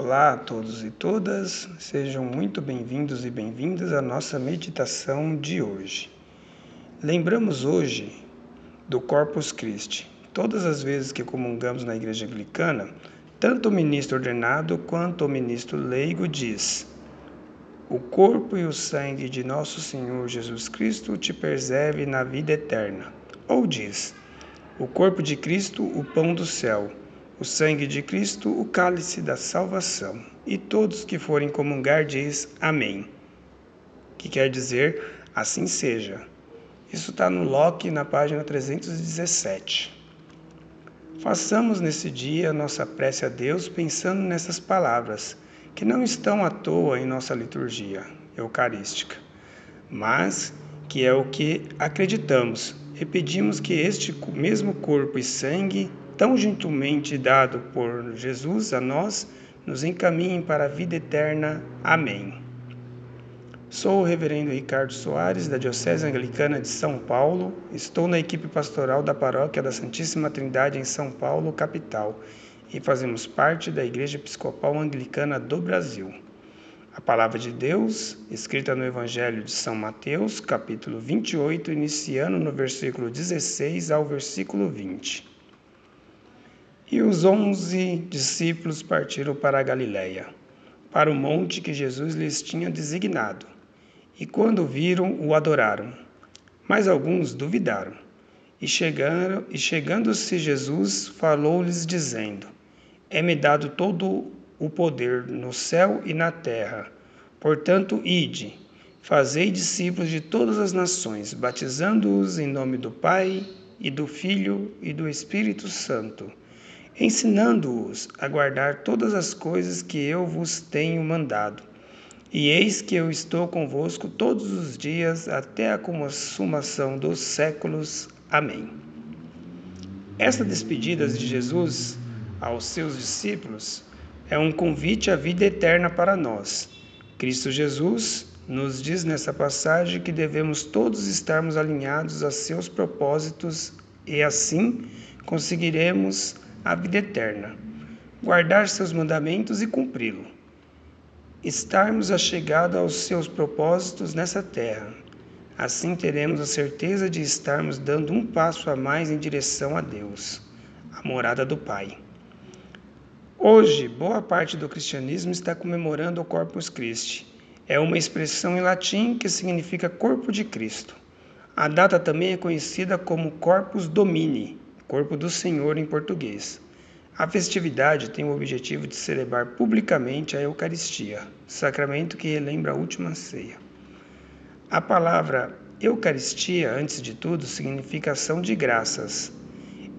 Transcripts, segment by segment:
Olá a todos e todas, sejam muito bem-vindos e bem-vindas à nossa meditação de hoje. Lembramos hoje do Corpus Christi. Todas as vezes que comungamos na Igreja Anglicana, tanto o ministro ordenado quanto o ministro leigo diz: O corpo e o sangue de nosso Senhor Jesus Cristo te preserve na vida eterna. Ou diz: O corpo de Cristo, o pão do céu o sangue de Cristo, o cálice da salvação. E todos que forem comungar diz Amém. Que quer dizer assim seja. Isso está no Locke, na página 317. Façamos nesse dia nossa prece a Deus pensando nessas palavras, que não estão à toa em nossa liturgia eucarística, mas que é o que acreditamos e pedimos que este mesmo corpo e sangue tão gentilmente dado por Jesus a nós, nos encaminhe para a vida eterna. Amém. Sou o reverendo Ricardo Soares, da Diocese Anglicana de São Paulo. Estou na equipe pastoral da Paróquia da Santíssima Trindade em São Paulo, capital, e fazemos parte da Igreja Episcopal Anglicana do Brasil. A palavra de Deus, escrita no Evangelho de São Mateus, capítulo 28, iniciando no versículo 16 ao versículo 20. E os onze discípulos partiram para a Galiléia, para o monte que Jesus lhes tinha designado. E quando viram, o adoraram. Mas alguns duvidaram. E, chegaram, e chegando-se Jesus, falou-lhes, dizendo: É-me dado todo o poder no céu e na terra. Portanto, ide, fazei discípulos de todas as nações, batizando-os em nome do Pai, e do Filho e do Espírito Santo ensinando-os a guardar todas as coisas que eu vos tenho mandado. E eis que eu estou convosco todos os dias até a consumação dos séculos. Amém. Esta despedida de Jesus aos seus discípulos é um convite à vida eterna para nós. Cristo Jesus nos diz nessa passagem que devemos todos estarmos alinhados a seus propósitos e assim conseguiremos a vida eterna, guardar seus mandamentos e cumpri-lo. Estarmos achegados aos seus propósitos nessa terra. Assim teremos a certeza de estarmos dando um passo a mais em direção a Deus, a morada do Pai. Hoje, boa parte do cristianismo está comemorando o Corpus Christi. É uma expressão em latim que significa corpo de Cristo. A data também é conhecida como Corpus Domini, Corpo do Senhor em português. A festividade tem o objetivo de celebrar publicamente a Eucaristia, sacramento que relembra a última ceia. A palavra Eucaristia, antes de tudo, significa ação de graças.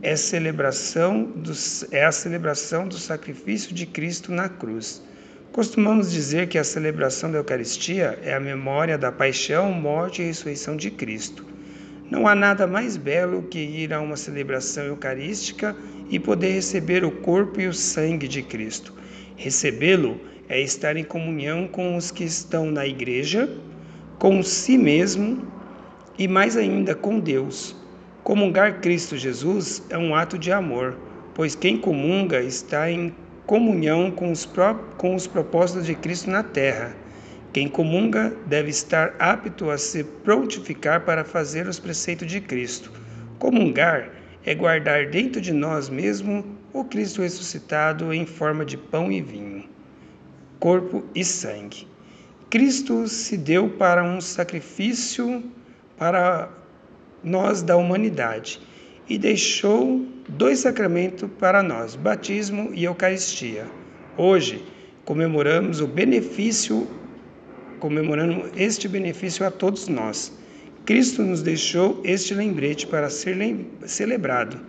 É, celebração do, é a celebração do sacrifício de Cristo na cruz. Costumamos dizer que a celebração da Eucaristia é a memória da paixão, morte e ressurreição de Cristo não há nada mais belo que ir a uma celebração eucarística e poder receber o corpo e o sangue de Cristo. Recebê-lo é estar em comunhão com os que estão na igreja, com si mesmo e mais ainda com Deus. Comungar Cristo Jesus é um ato de amor, pois quem comunga está em comunhão com os, com os propósitos de Cristo na terra quem comunga deve estar apto a se prontificar para fazer os preceitos de Cristo. Comungar é guardar dentro de nós mesmo o Cristo ressuscitado em forma de pão e vinho, corpo e sangue. Cristo se deu para um sacrifício para nós da humanidade e deixou dois sacramentos para nós, batismo e Eucaristia. Hoje comemoramos o benefício comemorando este benefício a todos nós. Cristo nos deixou este lembrete para ser celebrado,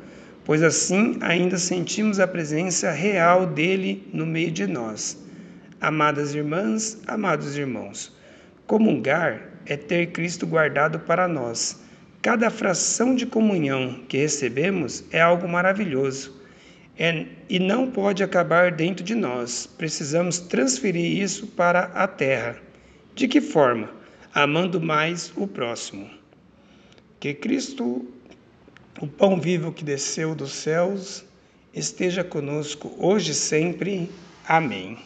pois assim ainda sentimos a presença real dele no meio de nós. Amadas irmãs, amados irmãos, comungar é ter Cristo guardado para nós. Cada fração de comunhão que recebemos é algo maravilhoso é, e não pode acabar dentro de nós. Precisamos transferir isso para a terra. De que forma? Amando mais o próximo. Que Cristo, o pão vivo que desceu dos céus, esteja conosco hoje e sempre. Amém.